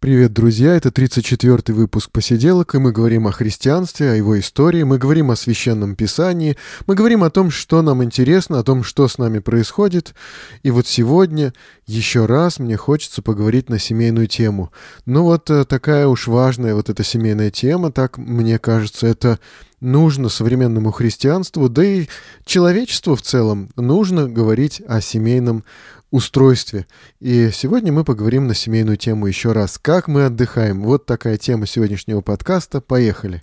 Привет, друзья! Это 34-й выпуск «Посиделок», и мы говорим о христианстве, о его истории, мы говорим о Священном Писании, мы говорим о том, что нам интересно, о том, что с нами происходит. И вот сегодня еще раз мне хочется поговорить на семейную тему. Ну вот э, такая уж важная вот эта семейная тема, так мне кажется, это нужно современному христианству, да и человечеству в целом нужно говорить о семейном устройстве. И сегодня мы поговорим на семейную тему еще раз. Как мы отдыхаем? Вот такая тема сегодняшнего подкаста. Поехали!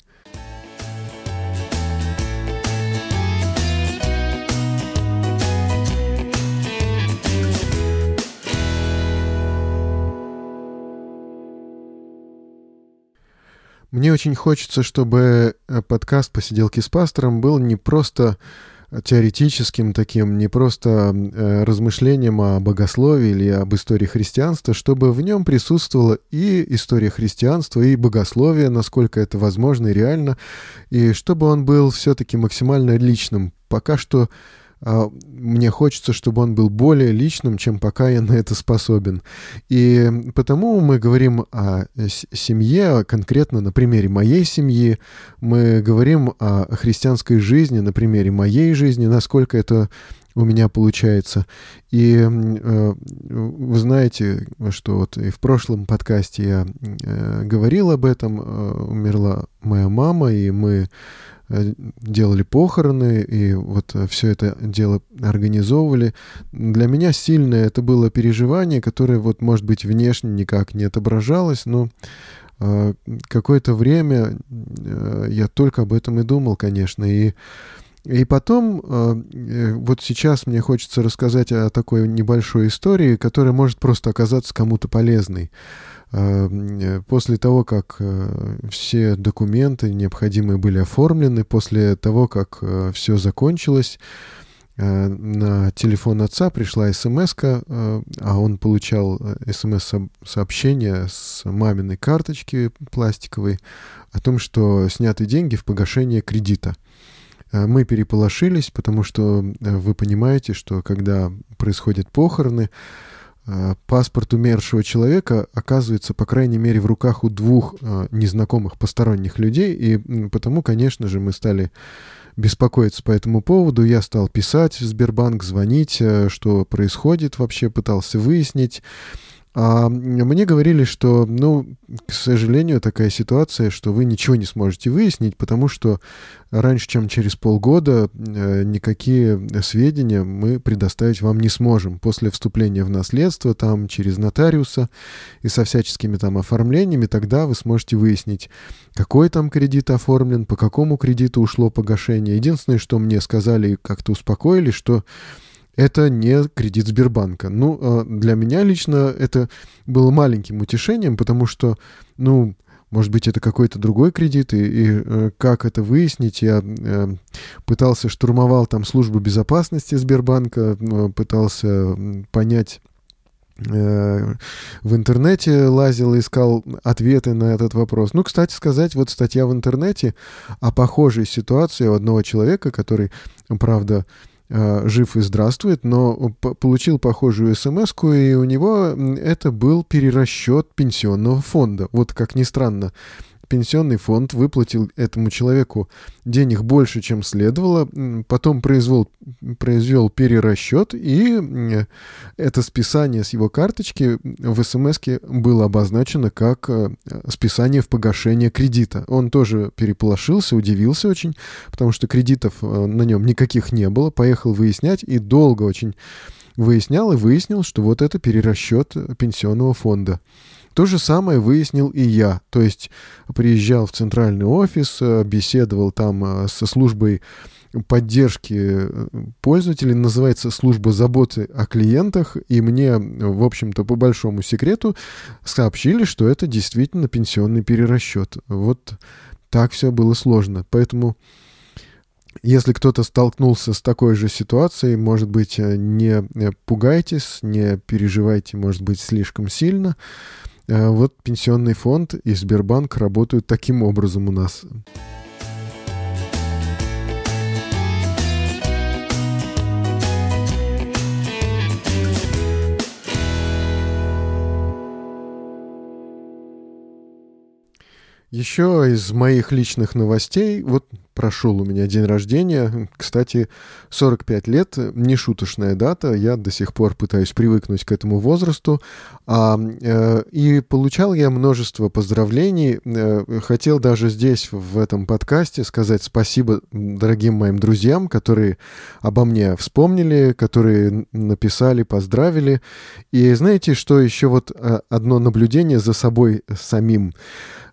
Мне очень хочется, чтобы э, подкаст «Посиделки с пастором» был не просто теоретическим таким, не просто э, размышлением о богословии или об истории христианства, чтобы в нем присутствовала и история христианства, и богословие, насколько это возможно и реально, и чтобы он был все-таки максимально личным. Пока что мне хочется, чтобы он был более личным, чем пока я на это способен. И потому мы говорим о семье, конкретно на примере моей семьи, мы говорим о христианской жизни на примере моей жизни, насколько это у меня получается. И э, вы знаете, что вот и в прошлом подкасте я э, говорил об этом, э, умерла моя мама, и мы делали похороны и вот э, все это дело организовывали. Для меня сильное это было переживание, которое вот, может быть, внешне никак не отображалось, но э, какое-то время я только об этом и думал, конечно, и и потом, вот сейчас мне хочется рассказать о такой небольшой истории, которая может просто оказаться кому-то полезной. Э, после того, как э, все документы необходимые были оформлены, после того, как э, все закончилось, на телефон отца пришла смс а он получал смс-сообщение с маминой карточки пластиковой о том, что сняты деньги в погашение кредита. Мы переполошились, потому что вы понимаете, что когда происходят похороны, Э, паспорт умершего человека оказывается, по крайней мере, в руках у двух э, незнакомых посторонних людей, и потому, конечно же, мы стали беспокоиться по этому поводу. Я стал писать в Сбербанк, звонить, э, что происходит вообще, пытался выяснить. А мне говорили, что, ну, к сожалению, такая ситуация, что вы ничего не сможете выяснить, потому что раньше, чем через полгода, э, никакие сведения мы предоставить вам не сможем. После вступления в наследство, там, через нотариуса и со всяческими там оформлениями, тогда вы сможете выяснить, какой там кредит оформлен, по какому кредиту ушло погашение. Единственное, что мне сказали и как-то успокоили, что это не кредит Сбербанка. Ну, а, для меня лично это было маленьким утешением, потому что, ну, может быть, это какой-то другой кредит, и, и э, как это выяснить? Я э, пытался, штурмовал там службу безопасности Сбербанка, э, пытался понять э, в интернете лазил, искал ответы на этот вопрос. Ну, кстати сказать, вот статья в интернете о похожей ситуации у одного человека, который, правда, жив и здравствует, но получил похожую смс и у него это был перерасчет пенсионного фонда. Вот как ни странно, пенсионный фонд выплатил этому человеку денег больше, чем следовало, потом произвел, произвел перерасчет, и это списание с его карточки в смс было обозначено как э, списание в погашение кредита. Он тоже переполошился, удивился очень, потому что кредитов э, на нем никаких не было, поехал выяснять и долго очень выяснял и выяснил, что вот это перерасчет пенсионного фонда. То же самое выяснил и я. То есть приезжал в центральный офис, э, беседовал там э, со службой поддержки э, пользователей, называется служба заботы о клиентах, и мне, в общем-то, по большому секрету сообщили, что это действительно пенсионный перерасчет. Вот так все было сложно. Поэтому Если кто-то столкнулся с такой же ситуацией, может быть, не пугайтесь, не переживайте, может быть, слишком сильно. Вот пенсионный фонд и Сбербанк работают таким образом у нас. Еще из моих личных новостей, вот прошел у меня день рождения. Кстати, 45 лет, не шуточная дата, я до сих пор пытаюсь привыкнуть к этому возрасту. А, э, и получал я множество поздравлений. Э, хотел даже здесь, в этом подкасте, сказать спасибо дорогим моим друзьям, которые обо мне вспомнили, которые написали, поздравили. И знаете, что еще вот э, одно наблюдение за собой самим.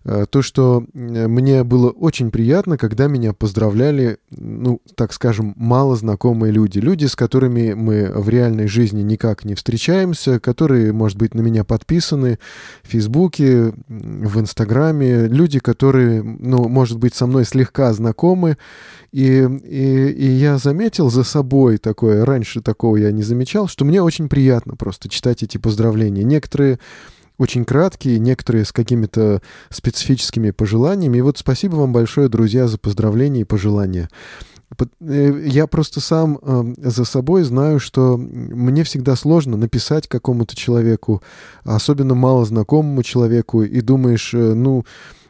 Э, то, что мне было очень приятно, когда меня поздравляли, ну, так скажем, мало знакомые люди. Люди, с которыми мы в реальной жизни никак не встречаемся, которые, может быть, на меня подписаны в Фейсбуке, в Инстаграме. Люди, которые, ну, может быть, со мной слегка знакомы. И, и, и я заметил за собой такое, раньше такого я не замечал, что мне очень приятно просто читать эти поздравления. Некоторые очень краткие, некоторые с какими-то специфическими пожеланиями. И вот спасибо вам большое, друзья, за поздравления и пожелания. Э, я просто сам э, за собой знаю, что мне всегда сложно написать какому-то человеку, особенно мало знакомому человеку, и думаешь, э, ну,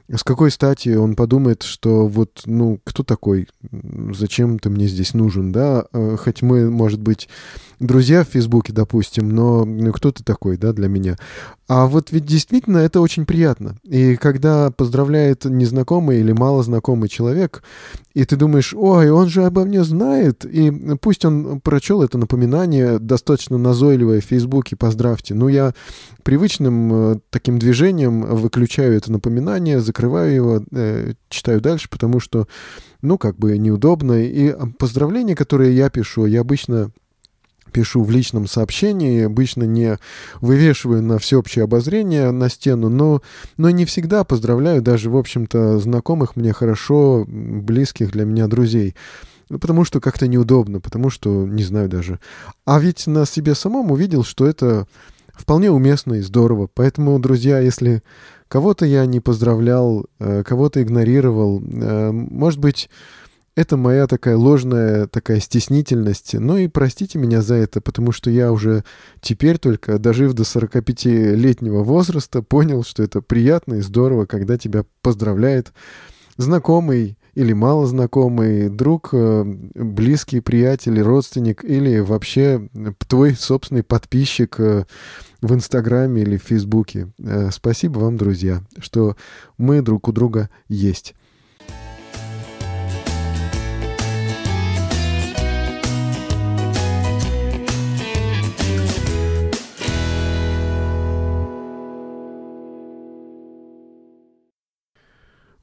с какой стати он подумает, что вот, ну, кто такой, зачем ты мне здесь нужен, да? Э, хоть мы, может быть, друзья в Фейсбуке, допустим, но ну, кто ты такой, да, для меня? А вот ведь действительно это очень приятно. И когда поздравляет незнакомый или малознакомый человек, и ты думаешь, ой, он же обо мне знает, и пусть он прочел это напоминание, достаточно назойливое в Фейсбуке, поздравьте. Ну, я привычным э, таким движением выключаю это напоминание, закрываю его, э, читаю дальше, потому что, ну, как бы неудобно. И поздравления, которые я пишу, я обычно пишу в личном сообщении, обычно не вывешиваю на всеобщее обозрение на стену, но, но не всегда поздравляю даже, в общем-то, знакомых мне хорошо, близких для меня друзей. Ну, потому что как-то неудобно, потому что не знаю даже. А ведь на себе самом увидел, что это вполне уместно и здорово. Поэтому, друзья, если кого-то я не поздравлял, э, кого-то игнорировал, э, может быть, это моя такая ложная такая стеснительность. Ну и простите меня за это, потому что я уже теперь только, дожив до 45-летнего возраста, понял, что это приятно и здорово, когда тебя поздравляет знакомый или малознакомый друг, э, близкий приятель, родственник или вообще твой собственный подписчик э, в Инстаграме или в Фейсбуке. Э, спасибо вам, друзья, что мы друг у друга есть.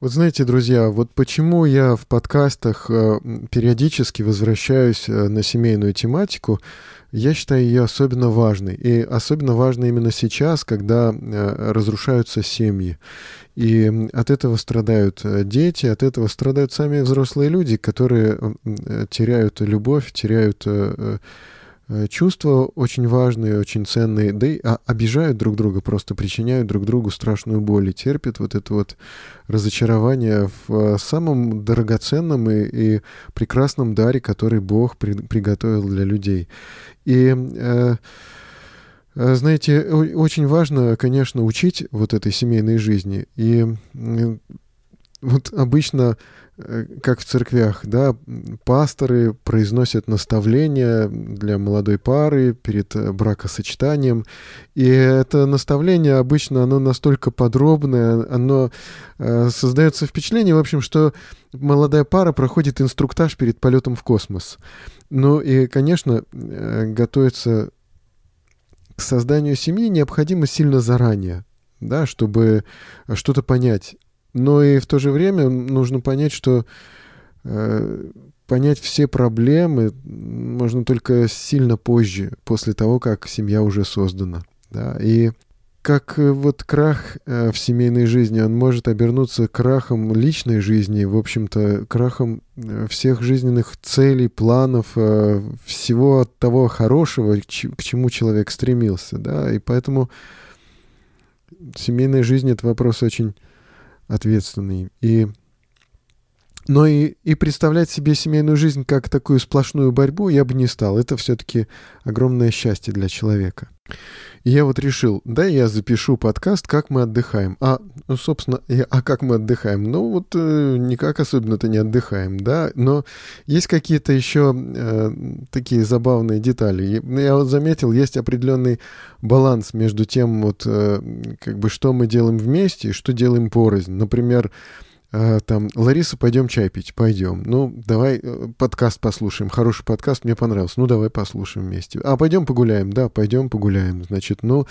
Вот знаете, друзья, вот почему я в подкастах э, периодически возвращаюсь э, на семейную тематику, я считаю ее особенно важной. И особенно важно именно сейчас, когда э, разрушаются семьи. И от этого страдают дети, от этого страдают сами взрослые люди, которые теряют любовь, теряют чувства очень важные, очень ценные, да и а, обижают друг друга, просто причиняют друг другу страшную боль и терпят вот это вот разочарование в э, самом драгоценном и, и прекрасном даре, который Бог при, приготовил для людей. И э, э знаете, очень важно, конечно, учить вот этой семейной жизни. И вот обычно Э, как в церквях, да, пасторы произносят наставления для молодой пары перед э, бракосочетанием. И это наставление обычно, оно настолько подробное, оно э, создается впечатление, в общем, что молодая пара проходит инструктаж перед полетом в космос. Ну и, конечно, э, готовиться к созданию семьи необходимо сильно заранее, да, чтобы что-то понять но и в то же время нужно понять, что э, понять все проблемы можно только сильно позже, после того, как семья уже создана. Да? И как э, вот крах э, в семейной жизни, он может обернуться крахом личной жизни, в общем-то, крахом э, всех жизненных целей, планов, всего того хорошего, к чему человек стремился, да, и поэтому семейная жизнь — это вопрос очень ответственный. И но и, и представлять себе семейную жизнь как такую сплошную борьбу я бы не стал. Это все-таки огромное счастье для человека. И я вот решил, да, я запишу подкаст «Как мы отдыхаем». А, ну, собственно, я, а как мы отдыхаем? Ну, вот э, никак особенно-то не отдыхаем, да, но есть какие-то еще э, такие забавные детали. Я вот заметил, есть определенный баланс между тем, вот, э, как бы, что мы делаем вместе и что делаем порознь. Например, там, Лариса, пойдем чай пить, пойдем. Ну, давай э, подкаст послушаем. Хороший подкаст, мне понравился. Ну, давай послушаем вместе. А, пойдем погуляем. Да, пойдем погуляем. Значит, ну,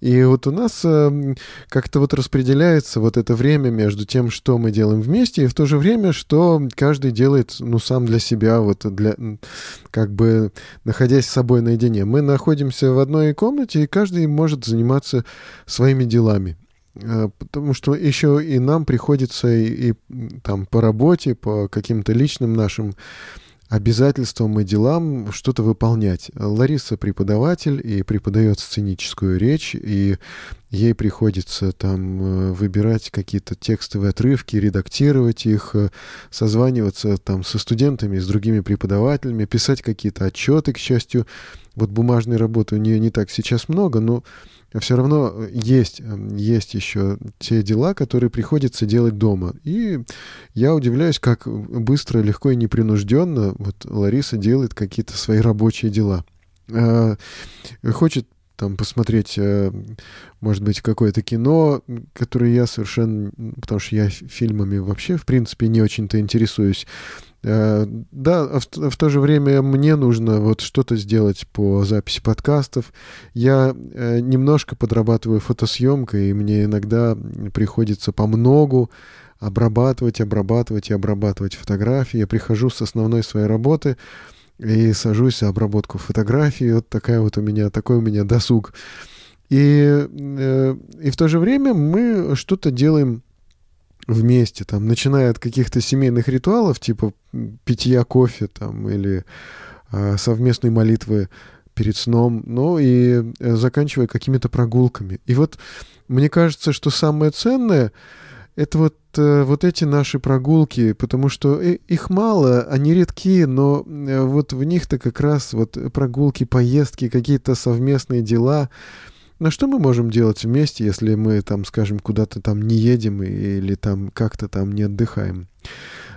и вот у нас э, как-то вот распределяется вот это время между тем, что мы делаем вместе, и в то же время, что каждый делает, ну, сам для себя, вот для, как бы, находясь с собой наедине. Мы находимся в одной комнате, и каждый может заниматься своими делами. Э, потому что еще и нам приходится и, и там по работе, по каким-то личным нашим обязательствам и делам что-то выполнять. Лариса преподаватель и преподает сценическую речь, и ей приходится там э, выбирать какие-то текстовые отрывки, редактировать их, э, созваниваться там со студентами, с другими преподавателями, писать какие-то отчеты, к счастью. Вот бумажной работы у нее не так сейчас много, но все равно э, есть, эм, есть еще те дела, которые приходится делать дома. И я удивляюсь, как быстро, легко и непринужденно вот Лариса делает какие-то свои рабочие дела. А, хочет там посмотреть, э, может быть, какое-то кино, которое я совершенно... Потому что я фильмами вообще, в принципе, не очень-то интересуюсь. Э, да, в, в то же время мне нужно вот что-то сделать по записи подкастов. Я э, немножко подрабатываю фотосъемкой, и мне иногда приходится по многу обрабатывать, обрабатывать и обрабатывать фотографии. Я прихожу с основной своей работы и сажусь за обработку фотографий. Вот такая вот у меня, такой у меня досуг. И, э, и в то же время мы что-то делаем вместе, там, начиная от каких-то семейных ритуалов, типа питья кофе, там, или э, совместной молитвы перед сном, ну и э, заканчивая какими-то прогулками. И вот мне кажется, что самое ценное это вот, э, вот эти наши прогулки, потому что э, их мало, они редки, но э, вот в них-то как раз вот прогулки, поездки, какие-то совместные дела — на что мы можем делать вместе, если мы там, скажем, куда-то там не едем или там как-то там не отдыхаем?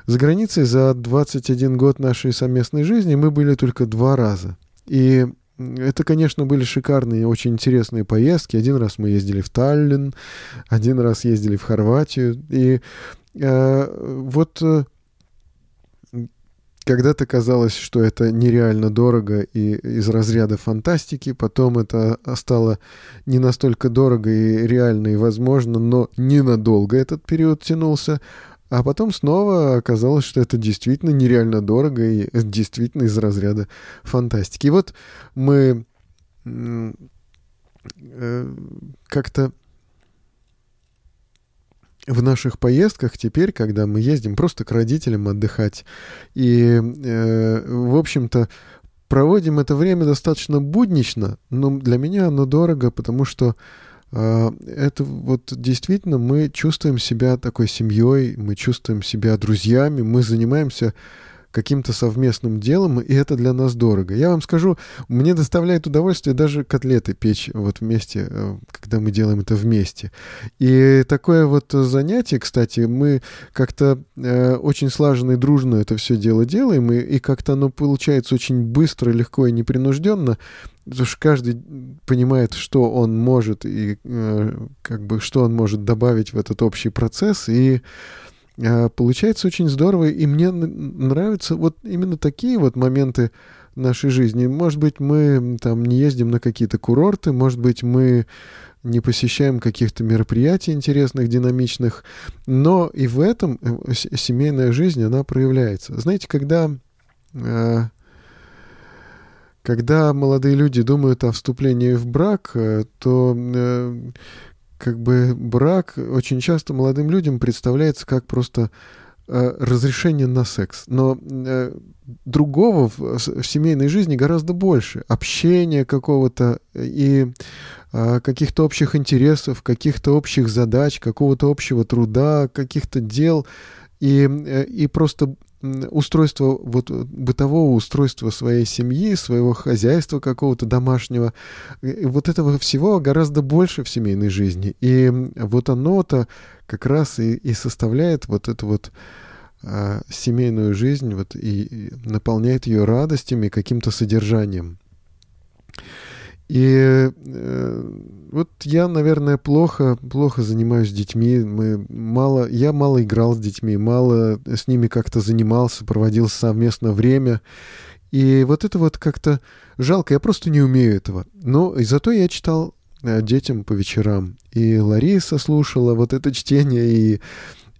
За границей за 21 год нашей совместной жизни мы были только два раза. И это, конечно, были шикарные, очень интересные поездки. Один раз мы ездили в Таллин, один раз ездили в Хорватию. И э, вот э, когда-то казалось, что это нереально дорого и из разряда фантастики, потом это стало не настолько дорого и реально и возможно, но ненадолго этот период тянулся, а потом снова оказалось, что это действительно нереально дорого и действительно из разряда фантастики. И вот мы э, как-то в наших поездках теперь, когда мы ездим просто к родителям отдыхать, и, э, в общем-то, проводим это время достаточно буднично, но для меня оно дорого, потому что э, это вот действительно мы чувствуем себя такой семьей, мы чувствуем себя друзьями, мы занимаемся каким-то совместным делом, и это для нас дорого. Я вам скажу, мне доставляет удовольствие даже котлеты печь вот вместе, э, когда мы делаем это вместе. И такое вот занятие, кстати, мы как-то э, очень слаженно и дружно это все дело делаем, и, и как-то оно получается очень быстро, легко и непринужденно, потому что каждый понимает, что он может и э, как бы что он может добавить в этот общий процесс, и получается очень здорово, и мне нравятся вот именно такие вот моменты нашей жизни. Может быть, мы там не ездим на какие-то курорты, может быть, мы не посещаем каких-то мероприятий интересных, динамичных, но и в этом э, семейная жизнь, она проявляется. Знаете, когда, э, когда молодые люди думают о вступлении в брак, э, то э, как бы брак очень часто молодым людям представляется как просто э, разрешение на секс. Но э, другого в, в семейной жизни гораздо больше. Общения какого-то и э, каких-то общих интересов, каких-то общих задач, какого-то общего труда, каких-то дел. И, э, и просто устройство, вот э, бытового устройства своей семьи, своего хозяйства какого-то домашнего, вот этого всего гораздо больше в семейной жизни. И вот оно-то как раз и, и составляет вот эту вот а, семейную жизнь вот, и, и наполняет ее радостями, каким-то содержанием. И э, вот я, наверное, плохо, плохо занимаюсь детьми. Мы мало, я мало играл с детьми, мало с ними как-то занимался, проводил совместно время. И вот это вот как-то жалко, я просто не умею этого. Но и зато я читал э, детям по вечерам. И Лариса слушала вот это чтение, и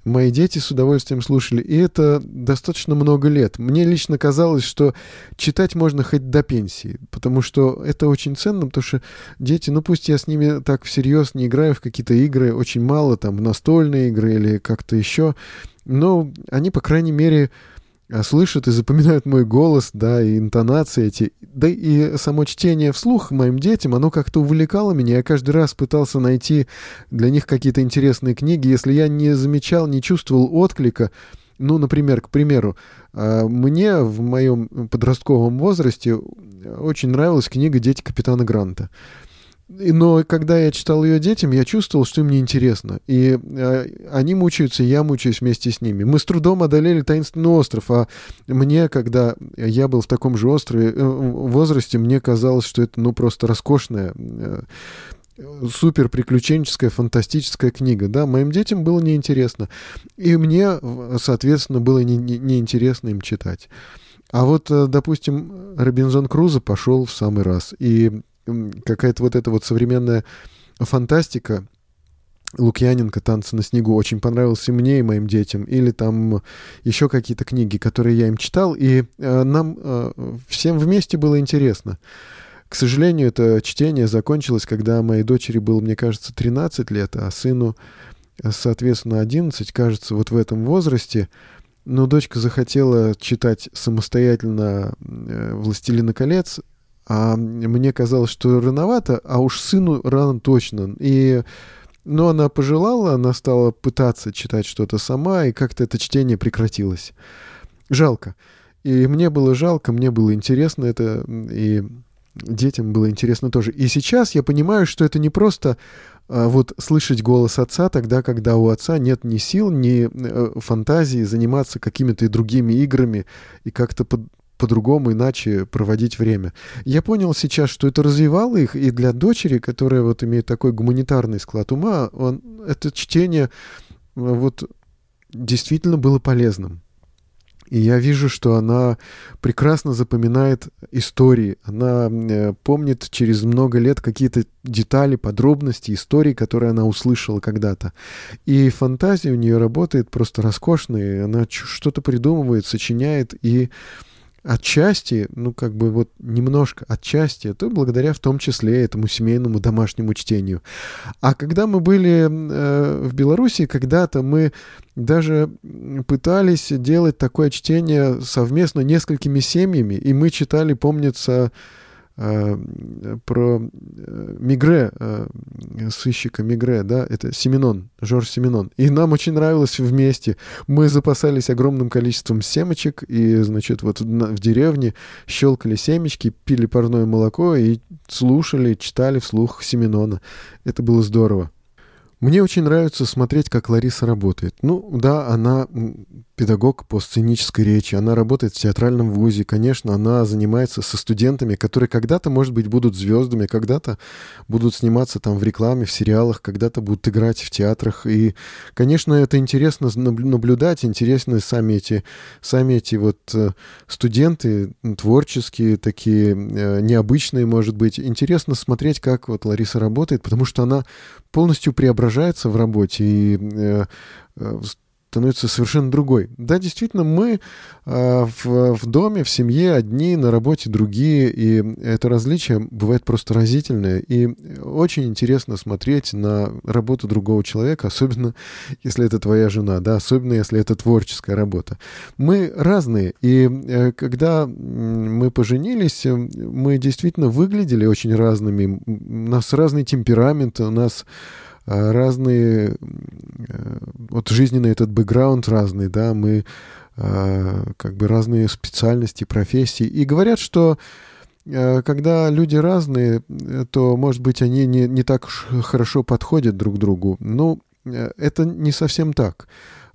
Мои дети с удовольствием слушали, и это достаточно много лет. Мне лично казалось, что читать можно хоть до пенсии, потому что это очень ценно, потому что дети, ну пусть я с ними так всерьез не играю в какие-то игры, очень мало там настольные игры или как-то еще, но они, по крайней мере, слышат и запоминают мой голос, да, и интонации эти. Да и само чтение вслух моим детям, оно как-то увлекало меня. Я каждый раз пытался найти для них какие-то интересные книги. Если я не замечал, не чувствовал отклика, ну, например, к примеру, а, мне в моем подростковом возрасте очень нравилась книга «Дети капитана Гранта». Но когда я читал ее детям, я чувствовал, что им неинтересно. И э, они мучаются, и я мучаюсь вместе с ними. Мы с трудом одолели таинственный остров, а мне, когда я был в таком же острове, э, возрасте, мне казалось, что это ну просто роскошная э, супер приключенческая, фантастическая книга. Да, моим детям было неинтересно. И мне, соответственно, было неинтересно не, не им читать. А вот, э, допустим, Робинзон Крузо пошел в самый раз. И какая-то вот эта вот современная фантастика, Лукьяненко «Танцы на снегу» очень понравился мне и моим детям. Или там еще какие-то книги, которые я им читал, и э, нам э, всем вместе было интересно. К сожалению, это чтение закончилось, когда моей дочери было, мне кажется, 13 лет, а сыну, соответственно, 11, кажется, вот в этом возрасте. Но дочка захотела читать самостоятельно э, «Властелина колец», а мне казалось, что рановато, а уж сыну рано точно. И, но она пожелала, она стала пытаться читать что-то сама, и как-то это чтение прекратилось. Жалко. И мне было жалко, мне было интересно это, и детям было интересно тоже. И сейчас я понимаю, что это не просто а, вот слышать голос отца тогда, когда у отца нет ни сил, ни э, фантазии заниматься какими-то другими играми и как-то по-другому, иначе проводить время. Я понял сейчас, что это развивало их, и для дочери, которая вот имеет такой гуманитарный склад ума, он, это чтение вот действительно было полезным. И я вижу, что она прекрасно запоминает истории. Она э, помнит через много лет какие-то детали, подробности истории, которые она услышала когда-то. И фантазия у нее работает просто роскошная. Она что-то придумывает, сочиняет и Отчасти, ну как бы вот немножко отчасти, это благодаря в том числе этому семейному домашнему чтению. А когда мы были э, в Беларуси, когда-то мы даже пытались делать такое чтение совместно несколькими семьями, и мы читали, помнится, про э, Мигре, э, сыщика Мигре, да, это Семенон, Жорж Семенон. И нам очень нравилось вместе. Мы запасались огромным количеством семечек, и, значит, вот в деревне щелкали семечки, пили парное молоко и слушали, читали вслух Семенона. Это было здорово. Мне очень нравится смотреть, как Лариса работает. Ну, да, она педагог по сценической речи, она работает в театральном вузе, конечно, она занимается со студентами, которые когда-то, может быть, будут звездами, когда-то будут сниматься там в рекламе, в сериалах, когда-то будут играть в театрах. И, конечно, это интересно наблюдать, интересны сами эти, сами эти вот э, студенты, творческие, такие э, необычные, может быть. Интересно смотреть, как вот Лариса работает, потому что она полностью преображается в работе и э, становится совершенно другой. Да, действительно, мы э, в, в доме, в семье одни, на работе другие, и это различие бывает просто разительное. И очень интересно смотреть на работу другого человека, особенно если это твоя жена, да, особенно если это творческая работа. Мы разные, и э, когда мы поженились, мы действительно выглядели очень разными. У нас разный темперамент, у нас разные, э, вот жизненный этот бэкграунд разный, да, мы а, как бы разные специальности, профессии. И говорят, что э, когда люди разные, то, может быть, они не, не так уж хорошо подходят друг другу. Ну, э, это не совсем так.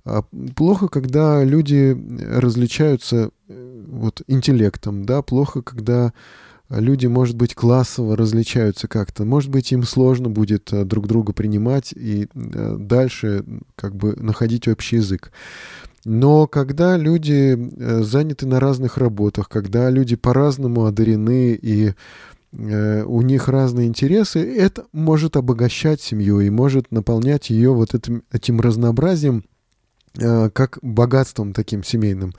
А, плохо, когда люди различаются вот интеллектом, да, плохо, когда люди, может быть, классово различаются как-то. Может быть, им сложно будет э, друг друга принимать и э, дальше как бы находить общий язык. Но когда люди э, заняты на разных работах, когда люди по-разному одарены и у них разные интересы, это может обогащать семью и может наполнять ее вот этим, этим разнообразием, как богатством таким семейным.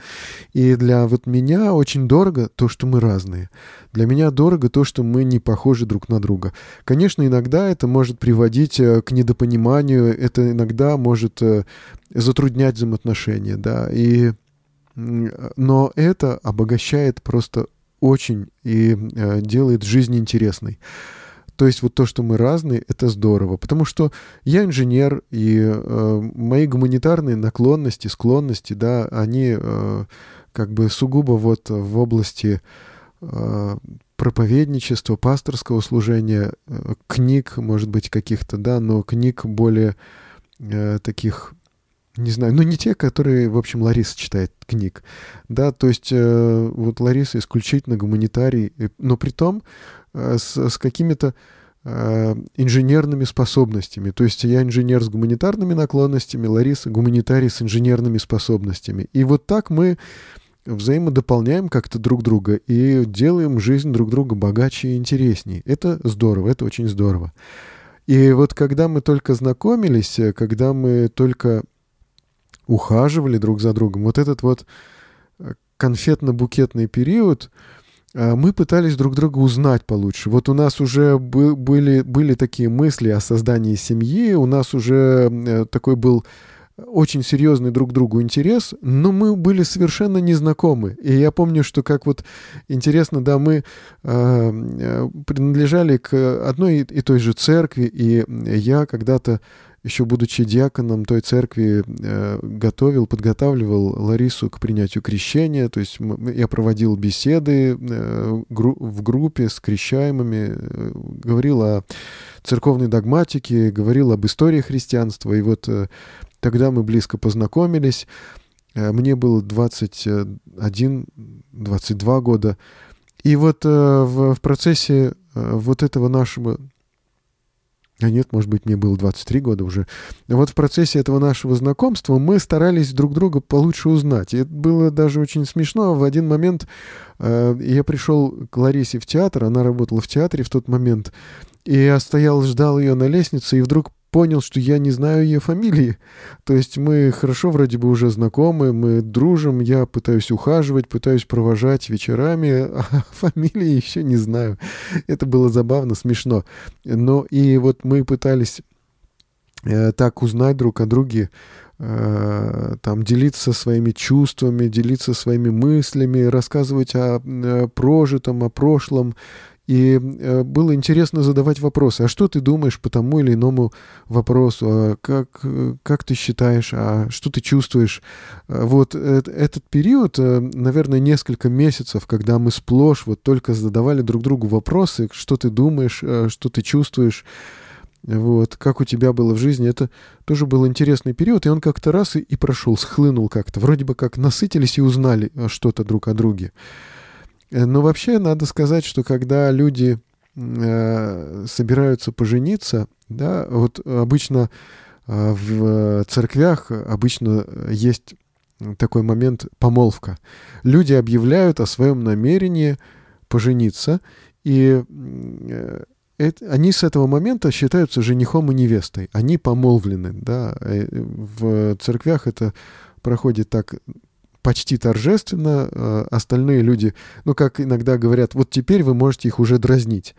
И для вот меня очень дорого то, что мы разные. Для меня дорого то, что мы не похожи друг на друга. Конечно, иногда это может приводить э, к недопониманию, это иногда может э, затруднять взаимоотношения, да, и но это обогащает просто очень и делает жизнь интересной. То есть вот то, что мы разные, это здорово. Потому что я инженер, и э, мои гуманитарные наклонности, склонности, да, они э, как бы сугубо вот в области э, проповедничества, пасторского служения, э, книг, может быть, каких-то, да, но книг более э, таких не знаю, ну не те, которые, в общем, Лариса читает книг, да, то есть э, вот Лариса исключительно гуманитарий, но при том э, с, с какими-то э, инженерными способностями. То есть я инженер с гуманитарными наклонностями, Лариса гуманитарий с инженерными способностями. И вот так мы взаимодополняем как-то друг друга и делаем жизнь друг друга богаче и интереснее. Это здорово, это очень здорово. И вот когда мы только знакомились, когда мы только ухаживали друг за другом. Вот этот вот э, конфетно-букетный период, э, мы пытались друг друга узнать получше. Вот у нас уже были, были такие мысли о создании семьи, у нас уже э, такой был очень серьезный друг другу интерес, но мы были совершенно незнакомы. И я помню, что как вот интересно, да, мы э, принадлежали к одной и той же церкви, и я когда-то еще будучи диаконом той церкви, э, готовил, подготавливал Ларису к принятию крещения. То есть я проводил беседы э, в группе с крещаемыми, э, говорил о церковной догматике, говорил об истории христианства. И вот тогда мы близко познакомились. Мне было 21-22 года. И вот в, процессе вот этого нашего а нет, может быть, мне было 23 года уже. Вот в процессе этого нашего знакомства мы старались друг друга получше узнать. И это было даже очень смешно. В один момент э, я пришел к Ларисе в театр, она работала в театре в тот момент, и я стоял, ждал ее на лестнице, и вдруг понял, что я не знаю ее фамилии. То есть мы хорошо вроде бы уже знакомы, мы дружим, я пытаюсь ухаживать, пытаюсь провожать вечерами, а фамилии еще не знаю. Это было забавно, смешно. Но и вот мы пытались э, так узнать друг о друге, э, там делиться своими чувствами, делиться своими мыслями, рассказывать о, о э, прожитом, о прошлом, и э, было интересно задавать вопросы. А что ты думаешь по тому или иному вопросу? А как, э, как ты считаешь? А что ты чувствуешь? А вот этот период, э, наверное, несколько месяцев, когда мы сплошь вот только задавали друг другу вопросы, что ты думаешь, что ты чувствуешь, вот, как у тебя было в жизни, это тоже был интересный период, и он как-то раз и, и прошел, схлынул как-то. Вроде бы как насытились и узнали что-то друг о друге. Э, но вообще надо сказать, что когда люди э, собираются пожениться, да, вот обычно э, в церквях обычно есть такой момент помолвка. Люди объявляют о своем намерении пожениться, и это, они с этого момента считаются женихом и невестой. Они помолвлены, да. Э, в церквях это проходит так почти торжественно. Э, остальные люди, ну, как иногда говорят, вот теперь вы можете их уже дразнить.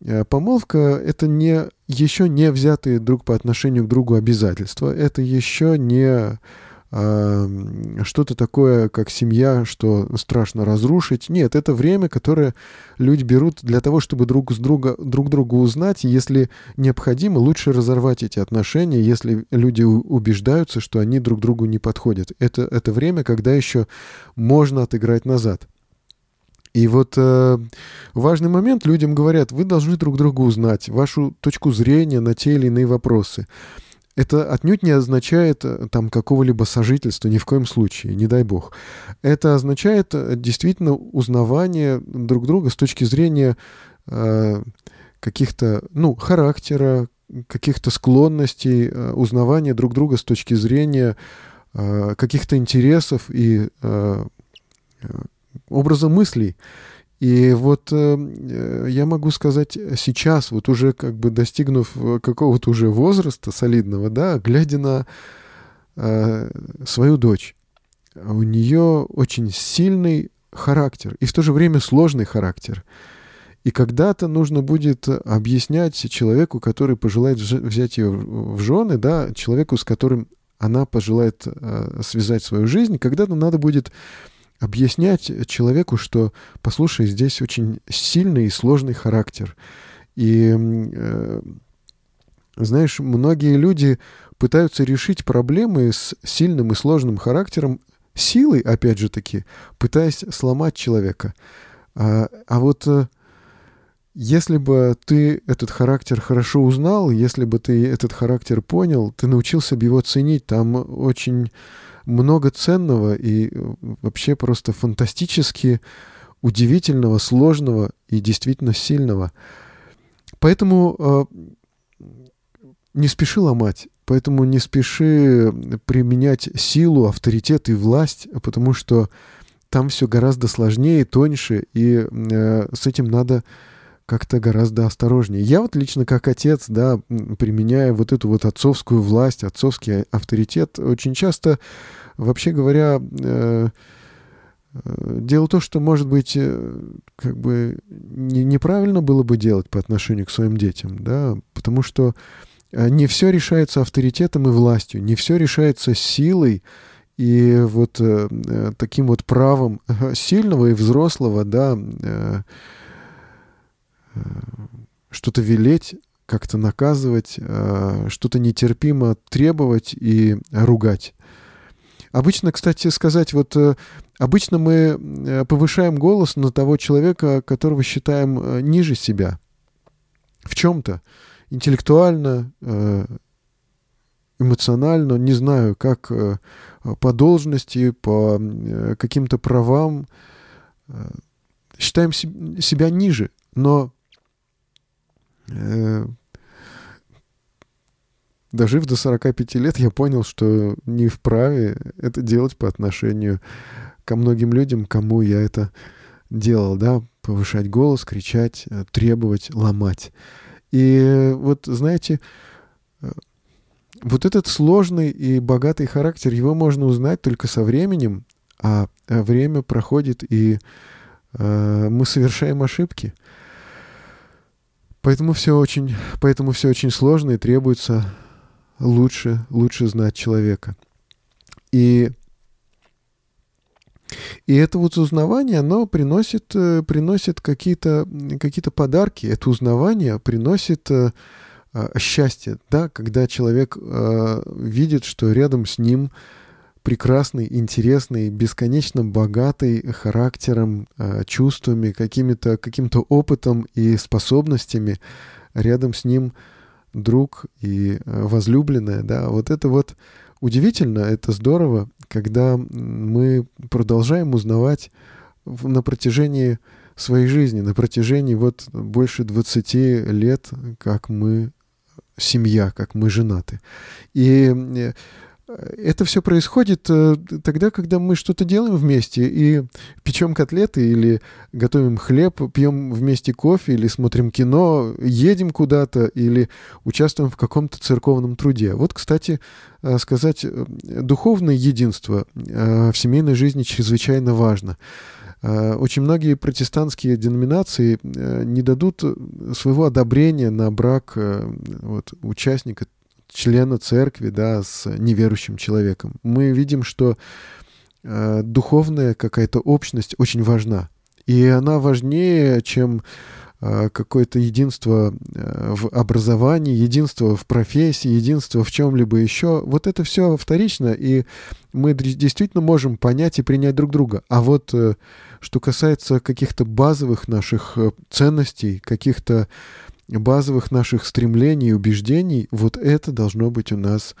Э, помолвка — это не, еще не взятые друг по отношению к другу обязательства. Это еще не что-то такое, как семья, что страшно разрушить. Нет, это время, которое люди берут для того, чтобы друг с друга, друг друга узнать. Если необходимо, лучше разорвать эти отношения, если люди убеждаются, что они друг другу не подходят. Это, это время, когда еще можно отыграть назад. И вот э, важный момент, людям говорят, вы должны друг друга узнать, вашу точку зрения на те или иные вопросы. Это отнюдь не означает э, там какого-либо сожительства, ни в коем случае, не дай бог. Это означает э, действительно узнавание друг друга с точки зрения э, каких-то, ну, характера, каких-то склонностей, э, узнавания друг друга с точки зрения э, каких-то интересов и э, э образа мыслей. И вот э, я могу сказать сейчас, вот уже как бы достигнув э, какого-то уже возраста солидного, да, глядя на э, свою дочь, у нее очень сильный характер и в то же время сложный характер. И когда-то нужно будет объяснять человеку, который пожелает взять ее в жены, да, человеку, с которым она пожелает э, связать свою жизнь, когда-то надо будет объяснять человеку, что, послушай, здесь очень сильный и сложный характер. И, э, знаешь, многие люди пытаются решить проблемы с сильным и сложным характером силой, опять же таки, пытаясь сломать человека. А, а вот э, если бы ты этот характер хорошо узнал, если бы ты этот характер понял, ты научился бы его ценить, там очень много ценного и э, вообще просто фантастически удивительного, сложного и действительно сильного. Поэтому э, не спеши ломать, поэтому не спеши применять силу, авторитет и власть, потому что там все гораздо сложнее, тоньше, и э, с этим надо как-то гораздо осторожнее. Я вот лично как отец, да, применяя вот эту вот отцовскую власть, отцовский авторитет, очень часто, вообще говоря, э, э, делал то, что, может быть, э, как бы не, неправильно было бы делать по отношению к своим детям, да, потому что э, не все решается авторитетом и властью, не все решается силой и вот э, таким вот правом сильного и взрослого, да, э, что-то велеть, как-то наказывать, э, что-то нетерпимо требовать и ругать. Обычно, кстати сказать, вот э, обычно мы э, повышаем голос на того человека, которого считаем ниже себя. В чем-то. Интеллектуально, эмоционально, не знаю, как по должности, по каким-то правам. Считаем себя ниже. Но дожив до 45 лет, я понял, что не вправе это делать по отношению ко многим людям, кому я это делал, да, повышать голос, кричать, э, требовать, ломать. И вот, знаете, э, вот этот сложный и богатый характер, его можно узнать только со временем, а время проходит, и э, мы совершаем ошибки. Поэтому все очень, поэтому все очень сложно и требуется лучше, лучше знать человека. И, и это вот узнавание, оно приносит, э, приносит какие-то какие подарки. Это узнавание приносит э, а, счастье, да, когда человек э, видит, что рядом с ним прекрасный, интересный, бесконечно богатый характером, э, чувствами, какими-то, каким-то опытом и способностями. Рядом с ним друг и э, возлюбленная, да, вот это вот удивительно, это здорово, когда мы продолжаем узнавать на протяжении своей жизни, на протяжении вот больше 20 лет, как мы семья, как мы женаты. И э, это все происходит э, тогда, когда мы что-то делаем вместе и печем котлеты или готовим хлеб, пьем вместе кофе или смотрим кино, едем куда-то или участвуем в каком-то церковном труде. Вот, кстати, э, сказать, э, духовное единство в семейной жизни чрезвычайно важно. Очень многие протестантские деноминации не дадут своего одобрения на брак вот, участника члена церкви, да, с неверующим человеком. Мы видим, что э, духовная какая-то общность очень важна. И она важнее, чем э, какое-то единство э, в образовании, единство в профессии, единство в чем-либо еще. Вот это все вторично, и мы действительно можем понять и принять друг друга. А вот э, что касается каких-то базовых наших э, ценностей, каких-то базовых наших стремлений и убеждений, вот это должно быть у нас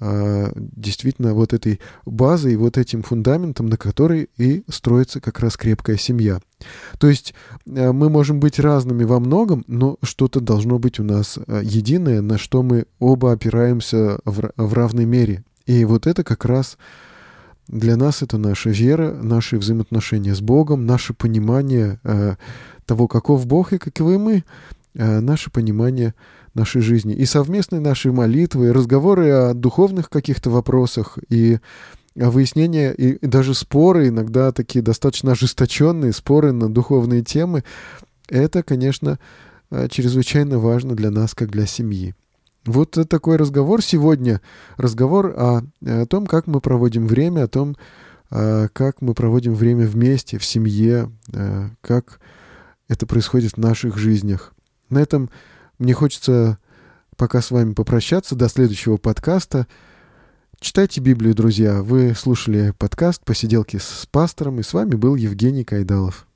э, действительно вот этой базой, вот этим фундаментом, на который и строится как раз крепкая семья. То есть э, мы можем быть разными во многом, но что-то должно быть у нас э, единое, на что мы оба опираемся в, равной мере. И вот это как раз для нас это наша вера, наши взаимоотношения с Богом, наше понимание того, каков Бог и каковы мы. Э, наше понимание нашей жизни. И совместные наши молитвы, и разговоры о духовных каких-то вопросах, и выяснения, и даже споры, иногда такие достаточно ожесточенные споры на духовные темы, это, конечно, э, чрезвычайно важно для нас, как для семьи. Вот такой разговор сегодня, разговор о, о том, как мы проводим время, о том, э, как мы проводим время вместе, в семье, как это происходит в наших жизнях. На этом мне хочется пока с вами попрощаться. До следующего подкаста. Читайте Библию, друзья. Вы слушали подкаст «Посиделки с пастором», и с вами был Евгений Кайдалов.